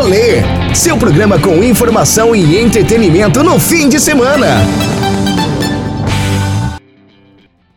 Rolê, seu programa com informação e entretenimento no fim de semana.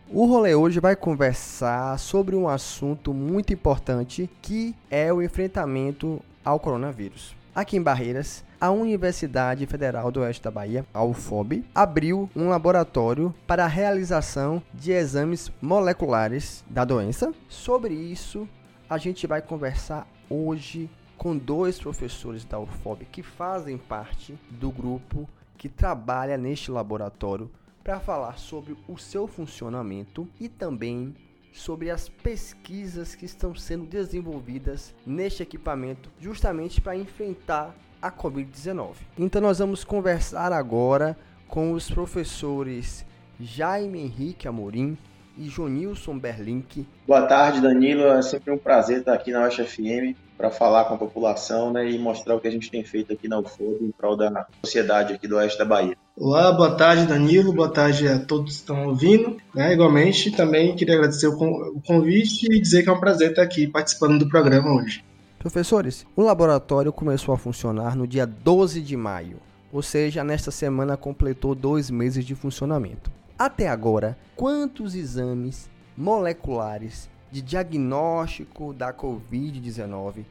O rolê hoje vai conversar sobre um assunto muito importante que é o enfrentamento ao coronavírus. Aqui em Barreiras, a Universidade Federal do Oeste da Bahia, a UFOB, abriu um laboratório para a realização de exames moleculares da doença. Sobre isso, a gente vai conversar hoje com dois professores da UFOB que fazem parte do grupo que trabalha neste laboratório para falar sobre o seu funcionamento e também sobre as pesquisas que estão sendo desenvolvidas neste equipamento, justamente para enfrentar a Covid-19. Então, nós vamos conversar agora com os professores Jaime Henrique Amorim e Jonilson Berlink. Boa tarde, Danilo. É sempre um prazer estar aqui na UFM para falar com a população né, e mostrar o que a gente tem feito aqui na UFOB em prol da sociedade aqui do Oeste da Bahia. Olá, boa tarde, Danilo. Boa tarde a todos que estão ouvindo. Né? Igualmente, também queria agradecer o convite e dizer que é um prazer estar aqui participando do programa hoje. Professores, o laboratório começou a funcionar no dia 12 de maio, ou seja, nesta semana completou dois meses de funcionamento. Até agora, quantos exames moleculares de diagnóstico da Covid-19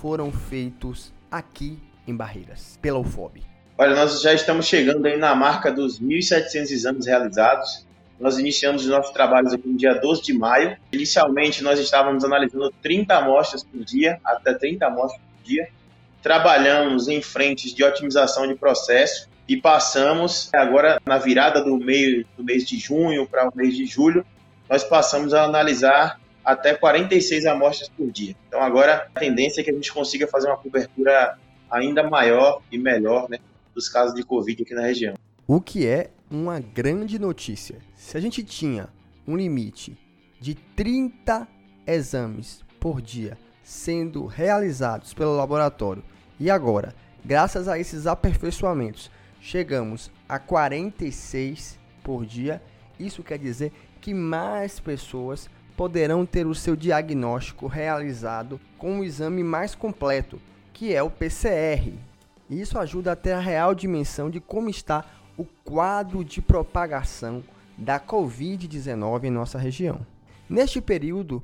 foram feitos aqui em Barreiras, pela UFOB? Olha, nós já estamos chegando aí na marca dos 1.700 exames realizados. Nós iniciamos os nossos trabalhos aqui no dia 12 de maio. Inicialmente, nós estávamos analisando 30 amostras por dia, até 30 amostras por dia. Trabalhamos em frentes de otimização de processo e passamos, agora na virada do, meio, do mês de junho para o mês de julho, nós passamos a analisar até 46 amostras por dia. Então agora a tendência é que a gente consiga fazer uma cobertura ainda maior e melhor né, dos casos de Covid aqui na região. O que é uma grande notícia. Se a gente tinha um limite de 30 exames por dia sendo realizados pelo laboratório e agora, graças a esses aperfeiçoamentos, chegamos a 46 por dia, isso quer dizer que mais pessoas poderão ter o seu diagnóstico realizado com um exame mais completo, que é o PCR. Isso ajuda a ter a real dimensão de como está o quadro de propagação da Covid-19 em nossa região. Neste período,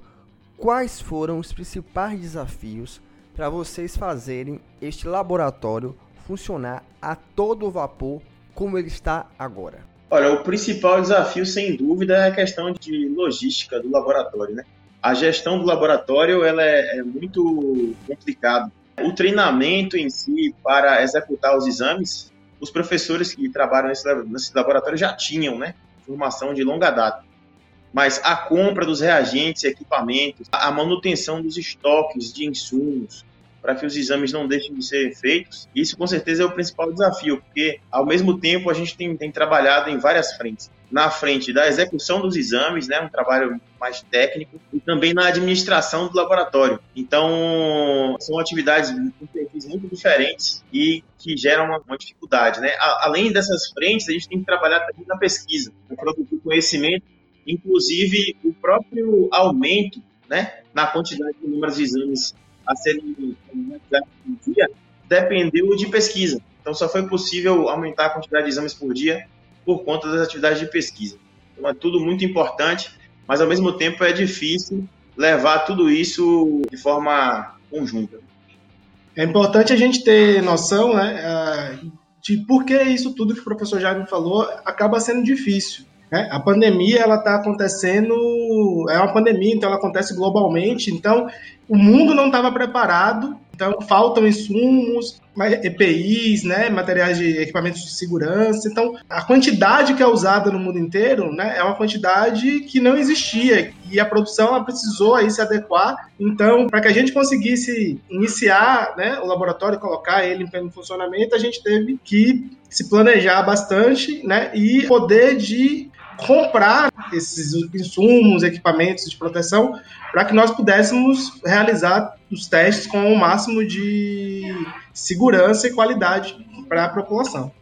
quais foram os principais desafios para vocês fazerem este laboratório funcionar a todo vapor como ele está agora? Olha, o principal desafio, sem dúvida, é a questão de logística do laboratório, né? A gestão do laboratório ela é, é muito complicada. O treinamento em si para executar os exames, os professores que trabalham nesse, nesse laboratório já tinham, né? Formação de longa data. Mas a compra dos reagentes, equipamentos, a manutenção dos estoques de insumos, para que os exames não deixem de ser feitos. Isso, com certeza, é o principal desafio, porque, ao mesmo tempo, a gente tem, tem trabalhado em várias frentes. Na frente da execução dos exames, né, um trabalho mais técnico, e também na administração do laboratório. Então, são atividades muito diferentes e que geram uma, uma dificuldade. Né? além dessas frentes, a gente tem que trabalhar também na pesquisa, para produzir conhecimento, inclusive o próprio aumento né, na quantidade de números de exames a serem realizados por dia dependeu de pesquisa. Então, só foi possível aumentar a quantidade de exames por dia por conta das atividades de pesquisa. Então, é tudo muito importante, mas ao mesmo tempo é difícil levar tudo isso de forma conjunta. É importante a gente ter noção né, de por que isso tudo que o professor Jaime falou acaba sendo difícil. Né? A pandemia ela está acontecendo, é uma pandemia, então ela acontece globalmente. Então o mundo não estava preparado, então faltam insumos, EPIs, né, materiais de equipamentos de segurança. Então a quantidade que é usada no mundo inteiro, né, é uma quantidade que não existia e a produção precisou aí se adequar. Então para que a gente conseguisse iniciar, né, o laboratório, colocar ele em funcionamento, a gente teve que se planejar bastante, né, e poder de comprar esses insumos, equipamentos de proteção, para que nós pudéssemos realizar os testes com o máximo de segurança e qualidade para a população.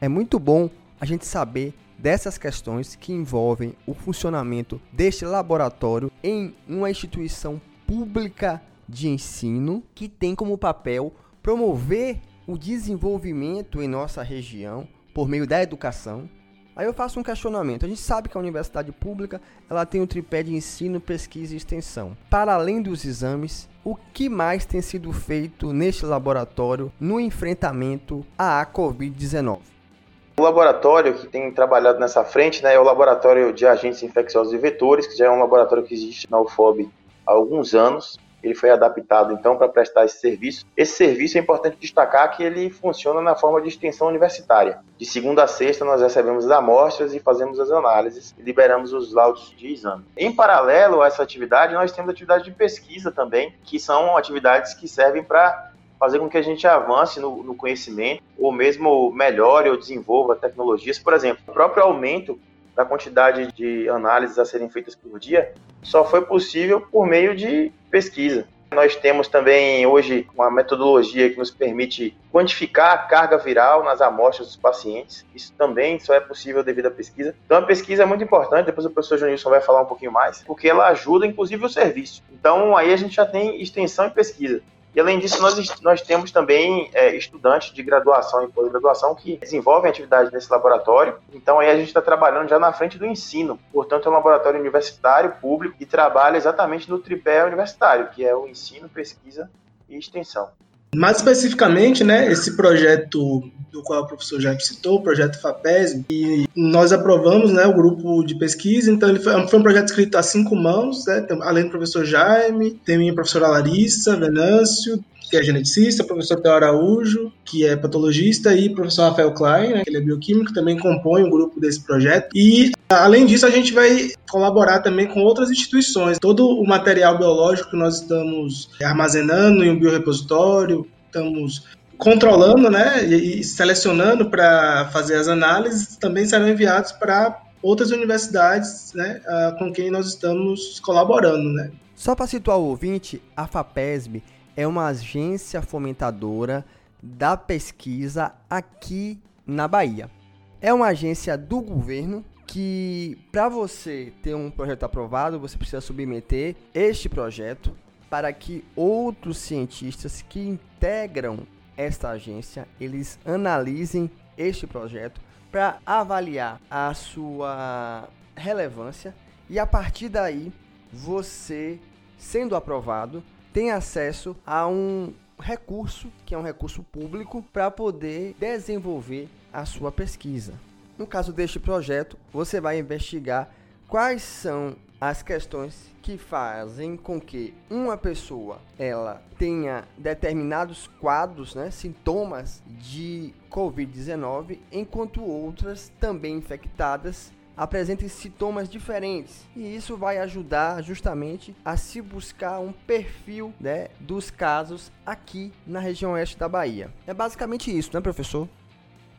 É muito bom a gente saber dessas questões que envolvem o funcionamento deste laboratório em uma instituição pública de ensino que tem como papel promover o desenvolvimento em nossa região por meio da educação. Aí eu faço um questionamento. A gente sabe que a universidade pública ela tem o um tripé de ensino, pesquisa e extensão. Para além dos exames, o que mais tem sido feito neste laboratório no enfrentamento à Covid-19? O laboratório que tem trabalhado nessa frente né, é o Laboratório de Agentes Infecciosos e Vetores, que já é um laboratório que existe na UFOB há alguns anos ele foi adaptado então para prestar esse serviço. Esse serviço é importante destacar que ele funciona na forma de extensão universitária. De segunda a sexta nós recebemos as amostras e fazemos as análises e liberamos os laudos de exame. Em paralelo a essa atividade, nós temos atividades de pesquisa também, que são atividades que servem para fazer com que a gente avance no, no, conhecimento, ou mesmo melhore ou desenvolva tecnologias. Por exemplo, o próprio aumento da quantidade de análises a serem feitas por dia só foi possível por meio de pesquisa. Nós temos também hoje uma metodologia que nos permite quantificar a carga viral nas amostras dos pacientes. Isso também só é possível devido à pesquisa. Então a pesquisa é muito importante, depois o professor Jonilson vai falar um pouquinho mais, porque ela ajuda inclusive o serviço. Então aí a gente já tem extensão e pesquisa. E além disso, nós, nós temos também é, estudantes de graduação e pós-graduação que desenvolvem atividade nesse laboratório. Então aí a gente está trabalhando já na frente do ensino. Portanto, é um laboratório universitário, público, e trabalha exatamente no tripé universitário, que é o ensino, pesquisa e extensão. Mais especificamente, né, esse projeto do qual o professor já citou, o projeto FAPES, e nós aprovamos né, o grupo de pesquisa, então ele foi, foi um projeto escrito a cinco mãos, né, além do professor Jaime, tem a professora Larissa Venâncio, que é geneticista, o professor Theo Araújo, que é patologista, e o professor Rafael Klein, né, que ele é bioquímico, também compõe um grupo desse projeto. E, além disso, a gente vai colaborar também com outras instituições. Todo o material biológico que nós estamos armazenando em um biorepositório, estamos controlando né, e selecionando para fazer as análises, também serão enviados para outras universidades né, com quem nós estamos colaborando. Né. Só para situar o ouvinte, a FAPESB é uma agência fomentadora da pesquisa aqui na Bahia. É uma agência do governo que, para você ter um projeto aprovado, você precisa submeter este projeto para que outros cientistas que integram esta agência eles analisem este projeto para avaliar a sua relevância e a partir daí você sendo aprovado tem acesso a um recurso, que é um recurso público, para poder desenvolver a sua pesquisa. No caso deste projeto, você vai investigar quais são as questões que fazem com que uma pessoa ela tenha determinados quadros, né, sintomas de COVID-19, enquanto outras também infectadas apresentem sintomas diferentes e isso vai ajudar justamente a se buscar um perfil né, dos casos aqui na região oeste da Bahia. É basicamente isso, né, professor?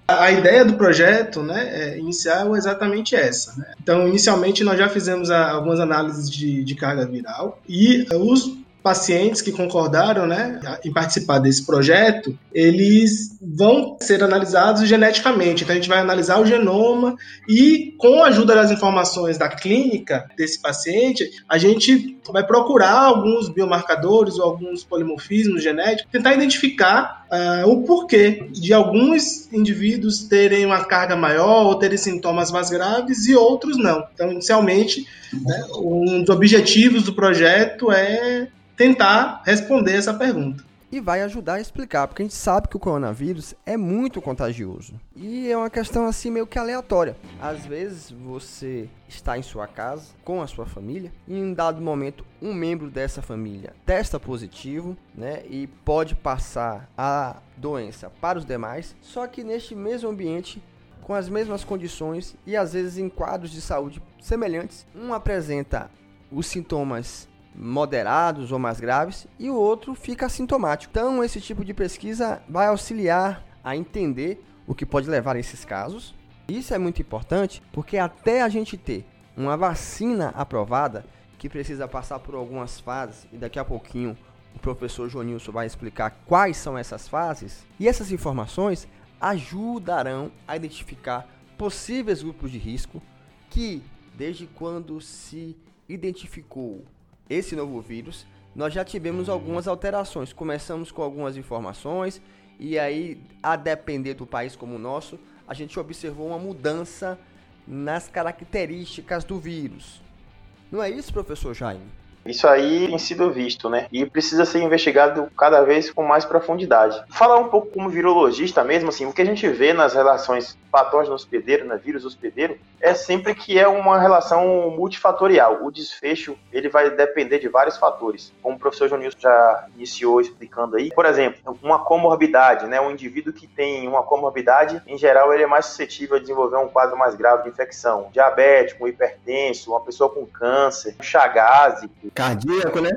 A ideia do projeto né, é, inicial é exatamente essa. Né? Então, inicialmente, nós já fizemos algumas análises de, de carga viral e os pacientes que concordaram né, em participar desse projeto, eles vão ser analisados geneticamente. Então, a gente vai analisar o genoma e, com a ajuda das informações da clínica desse paciente, a gente vai procurar alguns biomarcadores ou alguns polimorfismos genéticos, tentar identificar uh, o porquê de alguns indivíduos terem uma carga maior ou terem sintomas mais graves e outros não. Então, inicialmente, né, um dos objetivos do projeto é tentar responder essa pergunta. E vai ajudar a explicar, porque a gente sabe que o coronavírus é muito contagioso. E é uma questão assim meio que aleatória. Às vezes você está em sua casa com a sua família e em um dado momento um membro dessa família testa positivo, né, e pode passar a doença para os demais. Só que neste mesmo ambiente com as mesmas condições e às vezes em quadros de saúde semelhantes, um apresenta os sintomas moderados ou mais graves e o outro fica assintomático. Então, esse tipo de pesquisa vai auxiliar a entender o que pode levar a esses casos. Isso é muito importante porque até a gente ter uma vacina aprovada, que precisa passar por algumas fases, e daqui a pouquinho o professor Jonilson vai explicar quais são essas fases, e essas informações ajudarão a identificar possíveis grupos de risco que, desde quando se identificou esse novo vírus nós já tivemos algumas alterações. Começamos com algumas informações e aí, a depender do país como o nosso, a gente observou uma mudança nas características do vírus. Não é isso, professor Jaime? Isso aí tem sido visto, né? E precisa ser investigado cada vez com mais profundidade. Falar um pouco como virologista mesmo, assim, o que a gente vê nas relações patógeno hospedeiro, né, vírus hospedeiro, é sempre que é uma relação multifatorial. O desfecho, ele vai depender de vários fatores. Como o professor Jonilson já iniciou explicando aí. Por exemplo, uma comorbidade, né? Um indivíduo que tem uma comorbidade, em geral, ele é mais suscetível a desenvolver um quadro mais grave de infecção. Diabético, hipertenso, uma pessoa com câncer, chagásico. Cardíaco, né?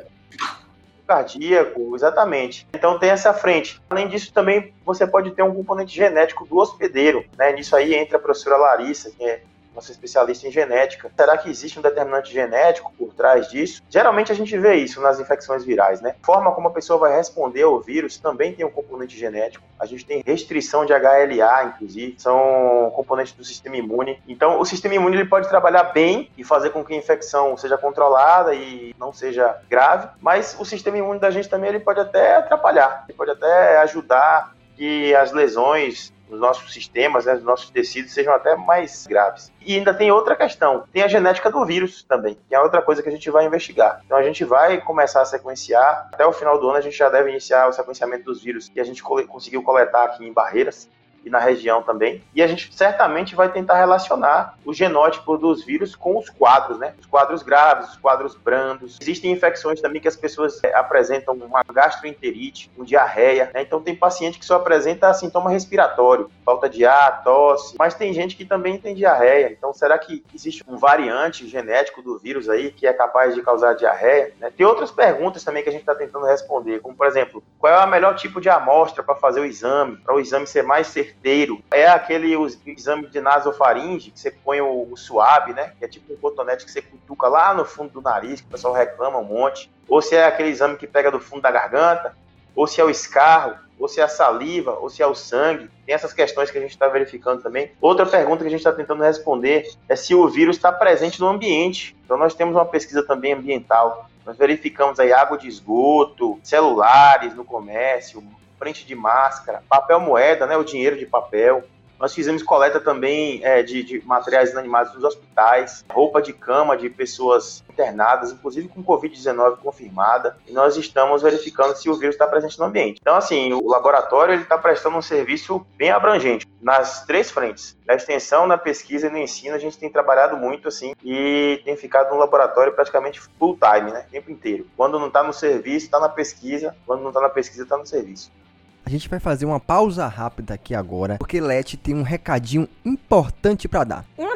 cardíaco, exatamente. Então tem essa frente. Além disso, também você pode ter um componente genético do hospedeiro, né? Nisso aí entra a professora Larissa, que é nossa especialista em genética. Será que existe um determinante genético por trás disso? Geralmente a gente vê isso nas infecções virais, né? Forma como a pessoa vai responder ao vírus também tem um componente genético. A gente tem restrição de HLA, inclusive, são componentes do sistema imune. Então, o sistema imune ele pode trabalhar bem e fazer com que a infecção seja controlada e não seja grave, mas o sistema imune da gente também ele pode até atrapalhar, ele pode até ajudar que as lesões nos nossos sistemas, né, nos nossos tecidos, sejam até mais graves. E ainda tem outra questão, tem a genética do vírus também, que é outra coisa que a gente vai investigar. Então a gente vai começar a sequenciar, até o final do ano a gente já deve iniciar o sequenciamento dos vírus que a gente conseguiu coletar aqui em Barreiras, e na região também. E a gente certamente vai tentar relacionar o genótipo dos vírus com os quadros, né? Os quadros graves, os quadros brandos. Existem infecções também que as pessoas é, apresentam uma gastroenterite, um diarreia, né? Então tem paciente que só apresenta sintoma respiratório, falta de ar, tosse, mas tem gente que também tem diarreia. Então será que existe um variante genético do vírus aí que é capaz de causar diarreia? Né? Tem outras perguntas também que a gente está tentando responder, como por exemplo, qual é o melhor tipo de amostra para fazer o exame, para o exame ser mais certeiro É aquele exame de nasofaringe, que você põe o, o suave, né? Que é tipo um cotonete que você cutuca lá no fundo do nariz, que o pessoal reclama um monte. Ou se é aquele exame que pega do fundo da garganta, ou se é o escarro, ou se é a saliva, ou se é o sangue. Tem essas questões que a gente está verificando também. Outra pergunta que a gente está tentando responder é se o vírus está presente no ambiente. Então nós temos uma pesquisa também ambiental. Nós verificamos aí água de esgoto, celulares no comércio, frente de máscara, papel moeda, né, o dinheiro de papel. Nós fizemos coleta também é, de, de, materiais inanimados nos hospitais, roupa de cama de pessoas internadas, inclusive com Covid-19 confirmada, e nós estamos verificando se o vírus está presente no ambiente. Então, assim, o laboratório está prestando um serviço bem abrangente nas três frentes. Na extensão, na pesquisa e no ensino, a gente tem trabalhado muito, assim, e tem ficado no laboratório praticamente full time, né, o tempo inteiro. Quando não está no serviço, está na pesquisa, quando não está na pesquisa, está no serviço. A gente vai fazer uma pausa rápida aqui agora, porque Leti tem um recadinho importante para dar. Uma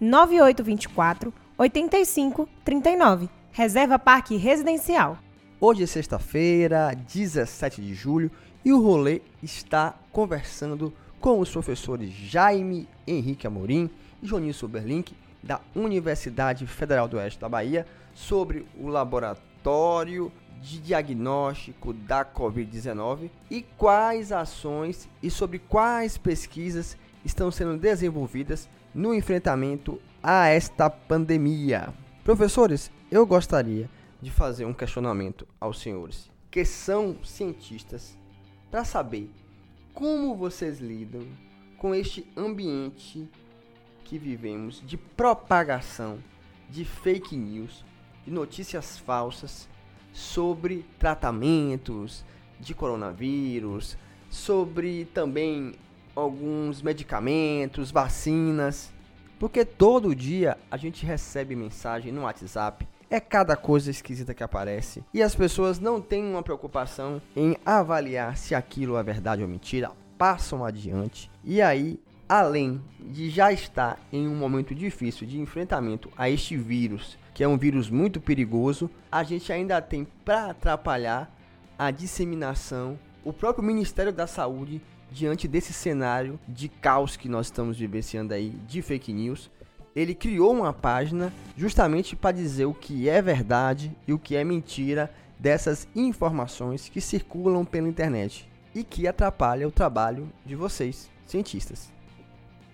99824 8539. Reserva Parque Residencial. Hoje é sexta-feira, 17 de julho, e o rolê está conversando com os professores Jaime Henrique Amorim e Joninho Soberlink, da Universidade Federal do Oeste da Bahia, sobre o laboratório de diagnóstico da Covid-19 e quais ações e sobre quais pesquisas estão sendo desenvolvidas no enfrentamento a esta pandemia. Professores, eu gostaria de fazer um questionamento aos senhores que são cientistas para saber como vocês lidam com este ambiente que vivemos de propagação de fake news, de notícias falsas sobre tratamentos de coronavírus, sobre também alguns medicamentos, vacinas, porque todo dia a gente recebe mensagem no WhatsApp. É cada coisa esquisita que aparece e as pessoas não têm uma preocupação em avaliar se aquilo é verdade ou mentira, passam adiante e aí além de já estar em um momento difícil de enfrentamento a este vírus, que é um vírus muito perigoso, a gente ainda tem para atrapalhar a disseminação. O próprio Ministério da Saúde, diante desse cenário de caos que nós estamos vivenciando aí de fake news, ele criou uma página justamente para dizer o que é verdade e o que é mentira dessas informações que circulam pela internet e que atrapalha o trabalho de vocês, cientistas.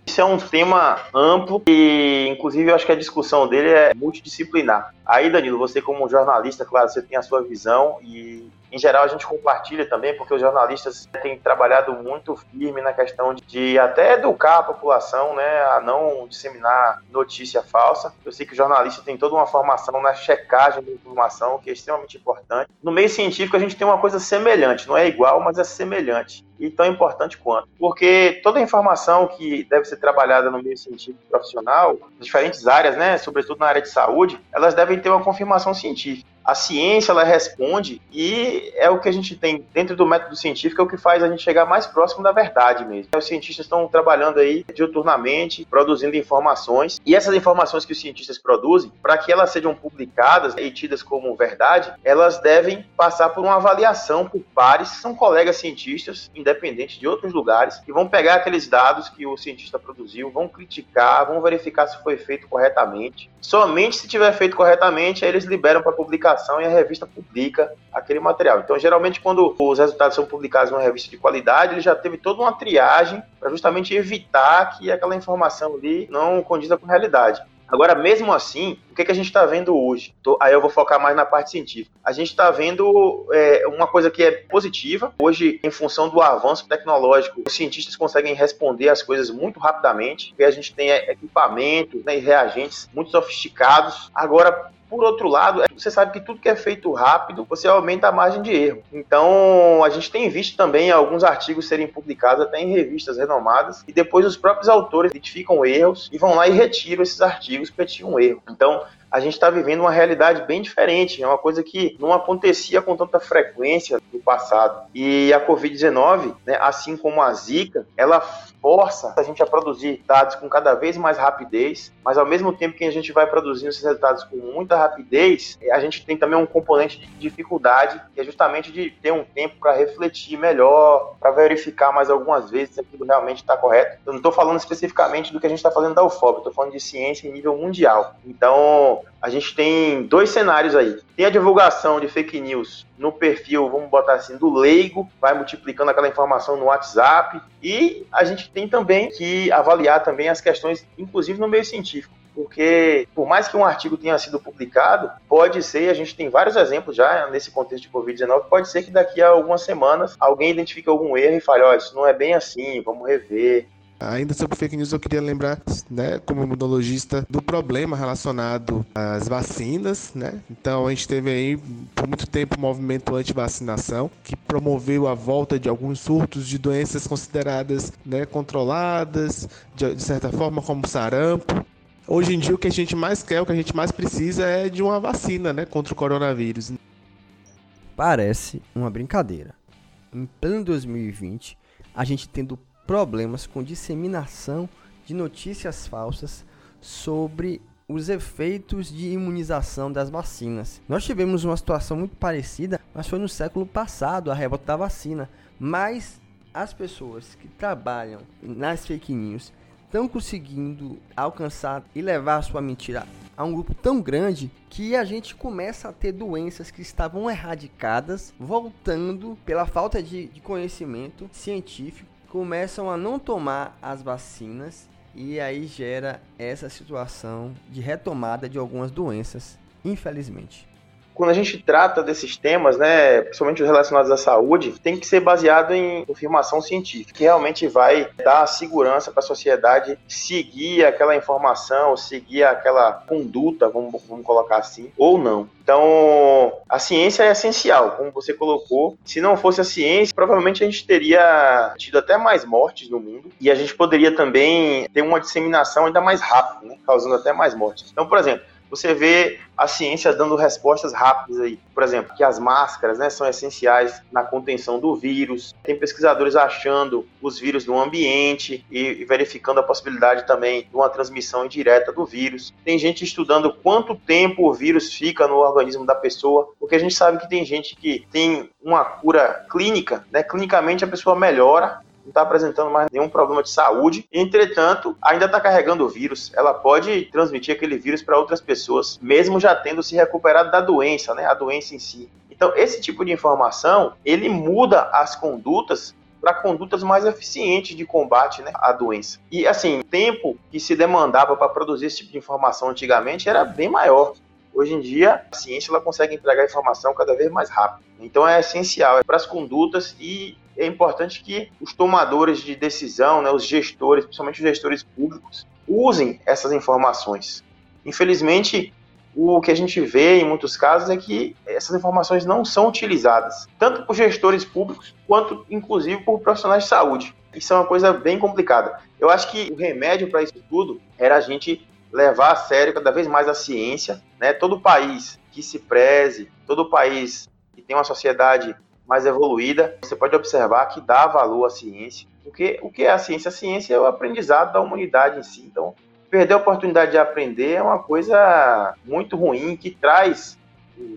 Isso é um tema amplo e, inclusive, eu acho que a discussão dele é multidisciplinar. Aí, Danilo, você como jornalista, claro, você tem a sua visão e em geral a gente compartilha também, porque os jornalistas têm trabalhado muito firme na questão de até educar a população, né, a não disseminar notícia falsa. Eu sei que o jornalista tem toda uma formação na checagem da informação, que é extremamente importante. No meio científico a gente tem uma coisa semelhante, não é igual, mas é semelhante e tão importante quanto. Porque toda a informação que deve ser trabalhada no meio científico profissional, em diferentes áreas, né, sobretudo na área de saúde, elas devem ter uma confirmação científica a ciência ela responde e é o que a gente tem dentro do método científico é o que faz a gente chegar mais próximo da verdade mesmo. Os cientistas estão trabalhando aí diuturnamente, produzindo informações e essas informações que os cientistas produzem, para que elas sejam publicadas e tidas como verdade, elas devem passar por uma avaliação por pares, são colegas cientistas independentes de outros lugares, que vão pegar aqueles dados que o cientista produziu, vão criticar, vão verificar se foi feito corretamente. Somente se tiver feito corretamente, aí eles liberam para publicação e a revista publica aquele material. Então, geralmente, quando os resultados são publicados numa revista de qualidade, ele já teve toda uma triagem para justamente evitar que aquela informação ali não condiza com a realidade. Agora, mesmo assim, o que, que a gente está vendo hoje? Tô, aí eu vou focar mais na parte científica. A gente está vendo é, uma coisa que é positiva. Hoje, em função do avanço tecnológico, os cientistas conseguem responder as coisas muito rapidamente, porque a gente tem equipamentos né, e reagentes muito sofisticados. Agora, por outro lado, é, você sabe que tudo que é feito rápido, você aumenta a margem de erro. Então, a gente tem visto também alguns artigos serem publicados até em revistas renomadas e depois os próprios autores identificam erros e vão lá e retiram esses artigos porque tinham um erro. Então, a gente está vivendo uma realidade bem diferente, é uma coisa que não acontecia com tanta frequência no passado. E a Covid-19, né, assim como a Zika, ela força a gente a produzir dados com cada vez mais rapidez, mas ao mesmo tempo que a gente vai produzindo esses resultados com muita rapidez, a gente tem também um componente de dificuldade, que é justamente de ter um tempo para refletir melhor, para verificar mais algumas vezes se aquilo realmente está correto. Eu não estou falando especificamente do que a gente está fazendo da UFOB, estou falando de ciência em nível mundial. Então, a gente tem dois cenários aí. Tem a divulgação de fake news no perfil, vamos botar assim, do leigo, vai multiplicando aquela informação no WhatsApp. E a gente tem também que avaliar também as questões, inclusive no meio científico. Porque, por mais que um artigo tenha sido publicado, pode ser, a gente tem vários exemplos já nesse contexto de Covid-19, pode ser que daqui a algumas semanas alguém identifique algum erro e fale: olha, isso não é bem assim, vamos rever. Ainda sobre fake news, eu queria lembrar, né, como imunologista, do problema relacionado às vacinas, né? Então a gente teve aí por muito tempo o movimento anti-vacinação, que promoveu a volta de alguns surtos de doenças consideradas né, controladas, de, de certa forma, como sarampo. Hoje em dia o que a gente mais quer, o que a gente mais precisa é de uma vacina, né, contra o coronavírus. Parece uma brincadeira. Em pleno 2020, a gente tendo problemas com disseminação de notícias falsas sobre os efeitos de imunização das vacinas. Nós tivemos uma situação muito parecida, mas foi no século passado, a revolta da vacina. Mas as pessoas que trabalham nas fake news estão conseguindo alcançar e levar a sua mentira a um grupo tão grande que a gente começa a ter doenças que estavam erradicadas voltando pela falta de, de conhecimento científico começam a não tomar as vacinas e aí gera essa situação de retomada de algumas doenças, infelizmente quando a gente trata desses temas, né, principalmente os relacionados à saúde, tem que ser baseado em confirmação científica, que realmente vai dar segurança para a sociedade seguir aquela informação, seguir aquela conduta, vamos, vamos colocar assim, ou não. Então, a ciência é essencial, como você colocou. Se não fosse a ciência, provavelmente a gente teria tido até mais mortes no mundo e a gente poderia também ter uma disseminação ainda mais rápida, né, causando até mais mortes. Então, por exemplo, você vê a ciência dando respostas rápidas aí. Por exemplo, que as máscaras né, são essenciais na contenção do vírus. Tem pesquisadores achando os vírus no ambiente e, verificando a possibilidade também de uma transmissão indireta do vírus. Tem gente estudando quanto tempo o vírus fica no organismo da pessoa, porque a gente sabe que tem gente que tem uma cura clínica, né? Clinicamente a pessoa melhora, não está apresentando mais nenhum problema de saúde. Entretanto, ainda está carregando o vírus. Ela pode transmitir aquele vírus para outras pessoas, mesmo já tendo se recuperado da doença, né? A doença em si. Então, esse tipo de informação, ele muda as condutas para condutas mais eficientes de combate né, à doença. E assim, o tempo que se demandava para produzir esse tipo de informação antigamente era bem maior. Hoje em dia, a ciência ela consegue entregar informação cada vez mais rápido. Então é essencial para as condutas e é importante que os tomadores de decisão, né, os gestores, principalmente os gestores públicos, usem essas informações. Infelizmente, o que a gente vê em muitos casos é que essas informações não são utilizadas, tanto por gestores públicos quanto, inclusive, por profissionais de saúde. Isso é uma coisa bem complicada. Eu acho que o remédio para isso tudo era a gente levar a sério cada vez mais a ciência, né? Todo país que se preze, todo país que tem uma sociedade mais evoluída, você pode observar que dá valor à ciência. Porque o que é a ciência? A ciência é o aprendizado da humanidade em si. Então, perder a oportunidade de aprender é uma coisa muito ruim que traz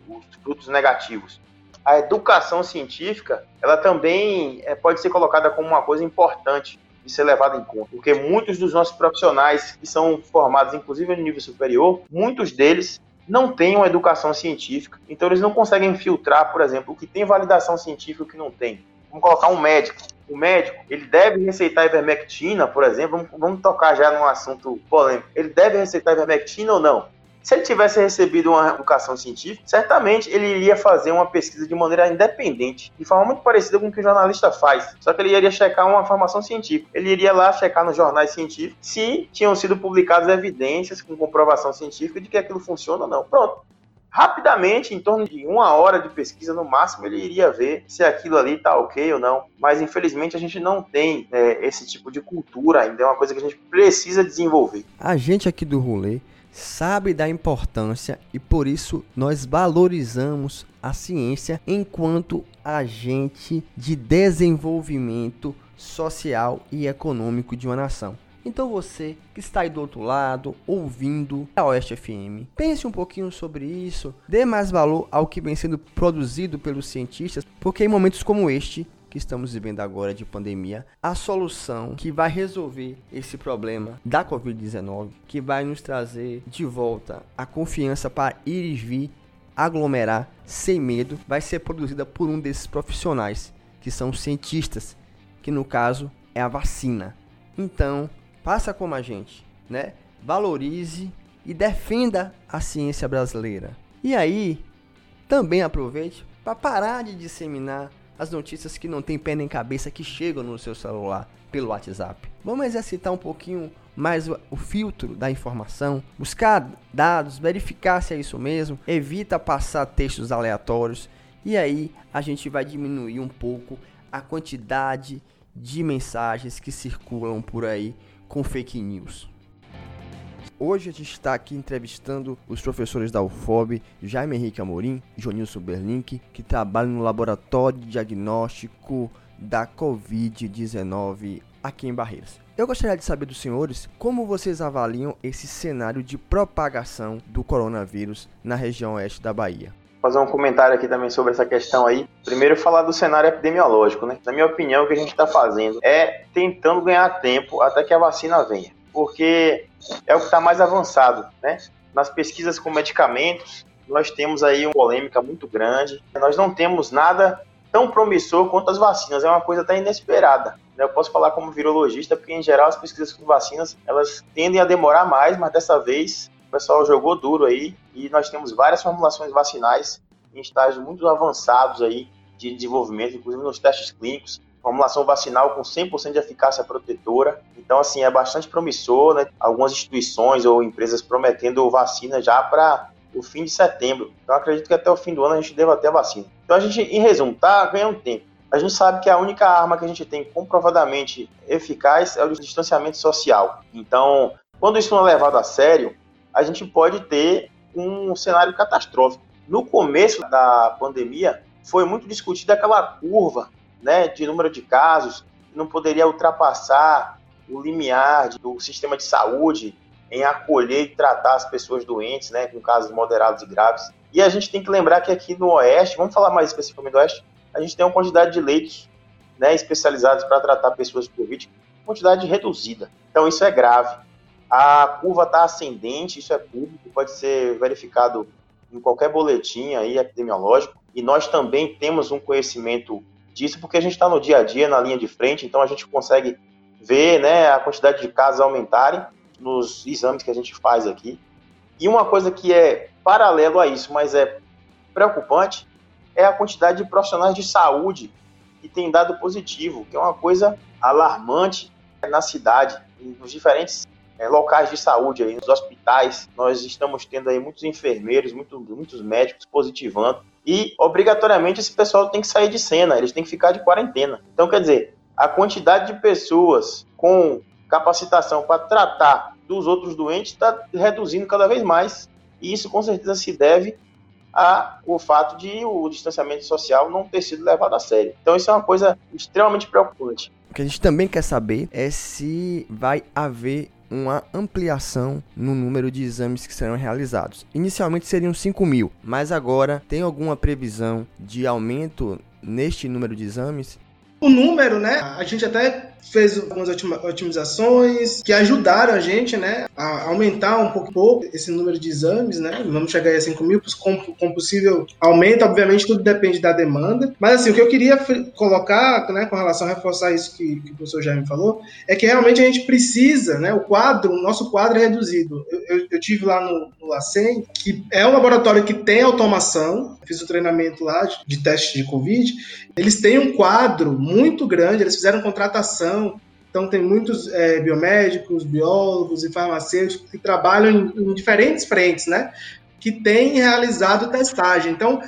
os frutos negativos. A educação científica, ela também é, pode ser colocada como uma coisa importante de ser levada em conta, porque muitos dos nossos profissionais que são formados, inclusive no nível superior, muitos deles não têm uma educação científica, então eles não conseguem filtrar, por exemplo, o que tem validação científica e o que não tem. Vamos colocar um médico. O médico, ele deve receitar ivermectina, por exemplo, vamos, vamos tocar já num assunto polêmico. Ele deve receitar ivermectina ou não? Se ele tivesse recebido uma educação científica, certamente ele iria fazer uma pesquisa de maneira independente, de forma muito parecida com o que o jornalista faz. Só que ele iria checar uma formação científica. Ele iria lá checar nos jornais científicos se tinham sido publicadas evidências com comprovação científica de que aquilo funciona ou não. Pronto rapidamente, em torno de uma hora de pesquisa no máximo, ele iria ver se aquilo ali está ok ou não. Mas infelizmente a gente não tem é, esse tipo de cultura ainda, é uma coisa que a gente precisa desenvolver. A gente aqui do rolê sabe da importância e por isso nós valorizamos a ciência enquanto agente de desenvolvimento social e econômico de uma nação. Então você que está aí do outro lado, ouvindo a Oeste FM, pense um pouquinho sobre isso, dê mais valor ao que vem sendo produzido pelos cientistas, porque em momentos como este, que estamos vivendo agora de pandemia, a solução que vai resolver esse problema da Covid-19, que vai nos trazer de volta a confiança para ir e vir, aglomerar sem medo, vai ser produzida por um desses profissionais, que são cientistas, que no caso é a vacina. Então, faça como a gente, né? Valorize e defenda a ciência brasileira. E aí, também aproveite para parar de disseminar as notícias que não tem pé nem cabeça que chegam no seu celular pelo WhatsApp. Vamos exercitar um pouquinho mais o filtro da informação, buscar dados, verificar se é isso mesmo, evita passar textos aleatórios e aí a gente vai diminuir um pouco a quantidade de mensagens que circulam por aí com fake news. Hoje a gente está aqui entrevistando os professores da UFOB, Jaime Henrique Amorim e Jonilson Berlink, que trabalham no laboratório de diagnóstico da Covid-19 aqui em Barreiras. Eu gostaria de saber dos senhores como vocês avaliam esse cenário de propagação do coronavírus na região oeste da Bahia fazer um comentário aqui também sobre essa questão aí. Primeiro, falar do cenário epidemiológico, né? Na minha opinião, o que a gente está fazendo é tentando ganhar tempo até que a vacina venha porque é o que está mais avançado, né? Nas pesquisas com medicamentos, nós temos aí uma polêmica muito grande. Nós não temos nada tão promissor quanto as vacinas, é uma coisa até inesperada. Né? Eu posso falar como virologista, porque em geral as pesquisas com vacinas elas tendem a demorar mais, mas dessa vez o pessoal jogou duro aí e nós temos várias formulações vacinais em estágios muito avançados aí de desenvolvimento, inclusive nos testes clínicos formulação vacinal com 100% de eficácia protetora. Então, assim, é bastante promissor, né? Algumas instituições ou empresas prometendo vacina já para o fim de setembro. Então, acredito que até o fim do ano a gente deva ter a vacina. Então, a gente, em resumo, tá ganhando tempo. A gente sabe que a única arma que a gente tem comprovadamente eficaz é o distanciamento social. Então, quando isso não é levado a sério, a gente pode ter um cenário catastrófico. No começo da pandemia, foi muito discutida aquela curva né, de número de casos, não poderia ultrapassar o limiar do sistema de saúde em acolher e tratar as pessoas doentes, né, com casos moderados e graves. E a gente tem que lembrar que aqui no Oeste, vamos falar mais especificamente do Oeste, a gente tem uma quantidade de leitos né, especializados para tratar pessoas com Covid, quantidade reduzida. Então isso é grave. A curva está ascendente, isso é público, pode ser verificado em qualquer boletim aí epidemiológico. E nós também temos um conhecimento disso, porque a gente está no dia a dia, na linha de frente, então a gente consegue ver né, a quantidade de casos aumentarem nos exames que a gente faz aqui. E uma coisa que é paralelo a isso, mas é preocupante, é a quantidade de profissionais de saúde que tem dado positivo, que é uma coisa alarmante na cidade, nos diferentes é, locais de saúde, aí, nos hospitais. Nós estamos tendo aí muitos enfermeiros, muito, muitos médicos positivando. E, obrigatoriamente, esse pessoal tem que sair de cena, eles têm que ficar de quarentena. Então, quer dizer, a quantidade de pessoas com capacitação para tratar dos outros doentes está reduzindo cada vez mais. E isso com certeza se deve ao fato de o distanciamento social não ter sido levado a sério. Então isso é uma coisa extremamente preocupante. O que a gente também quer saber é se vai haver uma ampliação no número de exames que serão realizados. Inicialmente seriam 5 mil, mas agora tem alguma previsão de aumento neste número de exames? O número, né? A gente até fez algumas otimizações que ajudaram a gente, né, a aumentar um pouco esse número de exames, né? Vamos chegar a 5 mil com, com possível aumento. Obviamente, tudo depende da demanda. Mas, assim, o que eu queria colocar, né, com relação a reforçar isso que, que o professor Jaime falou, é que realmente a gente precisa, né, o quadro, o nosso quadro é reduzido. Eu, eu, eu tive lá no, no LACEN, que é um laboratório que tem automação, fiz o treinamento lá de, de teste de Covid, eles têm um quadro muito grande, eles fizeram contratação então, tem muitos é, biomédicos, biólogos e farmacêuticos que trabalham em, em, diferentes frentes, né? Que têm realizado testagem. Então,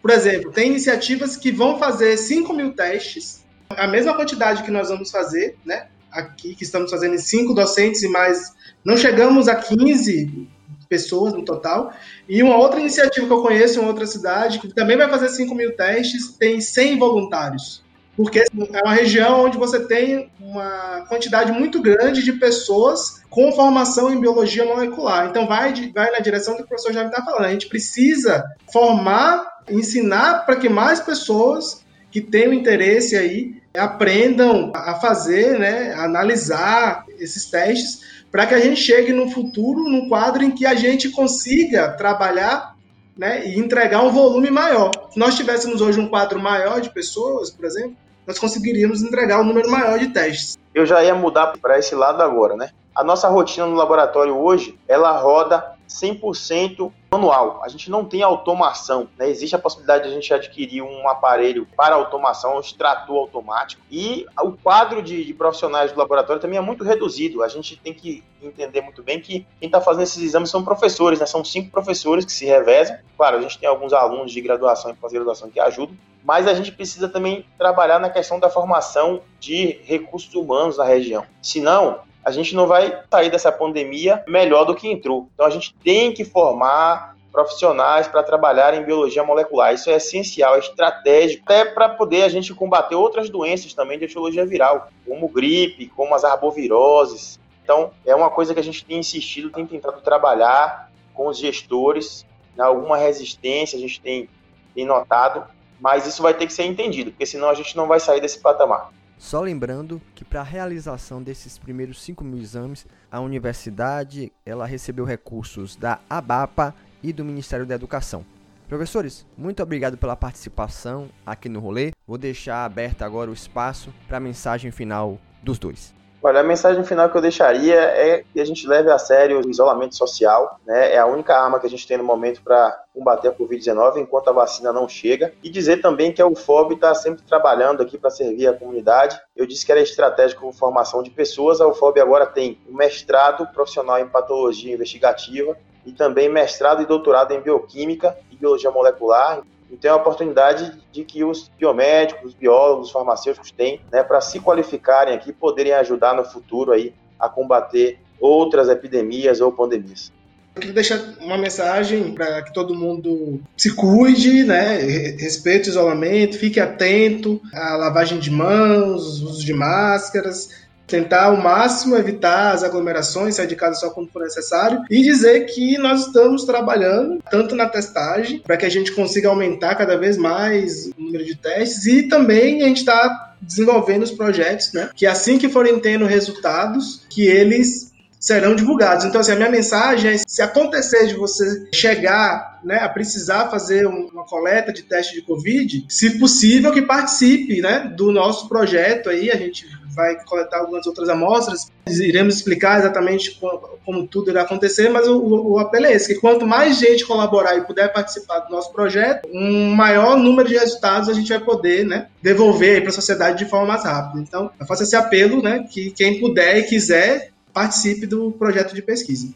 por exemplo, tem iniciativas que vão fazer 5 mil testes, a mesma quantidade que nós vamos fazer, né? Aqui, que estamos fazendo em 5 docentes e mais. Não chegamos a 15 pessoas no total. E uma outra iniciativa que eu conheço em outra cidade, que também vai fazer 5 mil testes, tem 100 voluntários porque é uma região onde você tem uma quantidade muito grande de pessoas com formação em biologia molecular. Então, vai, de, vai na direção que o professor já está falando. A gente precisa formar, ensinar para que mais pessoas que tenham interesse aí aprendam a fazer, né, a analisar esses testes, para que a gente chegue no futuro num quadro em que a gente consiga trabalhar né, e entregar um volume maior. Se nós tivéssemos hoje um quadro maior de pessoas, por exemplo, nós conseguiríamos entregar um número maior de testes. Eu já ia mudar para esse lado agora, né? A nossa rotina no laboratório hoje, ela roda 100% manual. A gente não tem automação. Né? Existe a possibilidade de a gente adquirir um aparelho para automação, um extrator automático. E o quadro de, de, profissionais do laboratório também é muito reduzido. A gente tem que entender muito bem que quem está fazendo esses exames são professores, né? São cinco professores que se revezam. Claro, a gente tem alguns alunos de graduação e pós-graduação que ajudam, mas a gente precisa também trabalhar na questão da formação de recursos humanos na região. Senão, a gente não vai sair dessa pandemia melhor do que entrou. Então a gente tem que formar profissionais para trabalhar em biologia molecular. Isso é essencial, é estratégico, até para poder a gente combater outras doenças também de etiologia viral, como gripe, como as arboviroses. Então, é uma coisa que a gente tem insistido, tem tentado trabalhar com os gestores, né, alguma resistência a gente tem, tem notado, mas isso vai ter que ser entendido, porque senão a gente não vai sair desse patamar. Só lembrando que para a realização desses primeiros 5 mil exames, a universidade ela recebeu recursos da ABAPA e do Ministério da Educação. Professores, muito obrigado pela participação aqui no rolê. Vou deixar aberto agora o espaço para a mensagem final dos dois. Olha, a mensagem final que eu deixaria é que a gente leve a sério o isolamento social, né? É a única arma que a gente tem no momento para combater a Covid-19 enquanto a vacina não chega. E dizer também que a UFOB está sempre trabalhando aqui para servir a comunidade. Eu disse que era estratégico formação de pessoas, a UFOB agora tem um mestrado profissional em patologia investigativa e também mestrado e doutorado em bioquímica e biologia molecular. Então é a oportunidade de que os biomédicos, os biólogos, os farmacêuticos têm né, para se qualificarem aqui, poderem ajudar no futuro aí a combater outras epidemias ou pandemias. Eu queria deixar uma mensagem para que todo mundo se cuide, né? Respeite o isolamento, fique atento à lavagem de mãos, uso de máscaras, tentar ao máximo evitar as aglomerações, sair de casa só quando for necessário e dizer que nós estamos trabalhando tanto na testagem para que a gente consiga aumentar cada vez mais o número de testes e também a gente está desenvolvendo os projetos, né? Que assim que forem tendo resultados, que eles serão divulgados. Então, assim, a minha mensagem é: se acontecer de você chegar né, a precisar fazer uma coleta de teste de Covid, se possível, que participe né, do nosso projeto aí. A gente vai coletar algumas outras amostras, iremos explicar exatamente como, como tudo irá acontecer, mas o, o, apelo é esse, que quanto mais gente colaborar e puder participar do nosso projeto, um maior número de resultados a gente vai poder né, devolver para a sociedade de forma mais rápida. Então, eu faço esse apelo, né, que quem puder e quiser participe do projeto de pesquisa.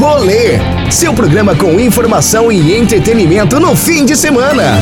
Rolê, seu programa com informação e entretenimento no fim de semana.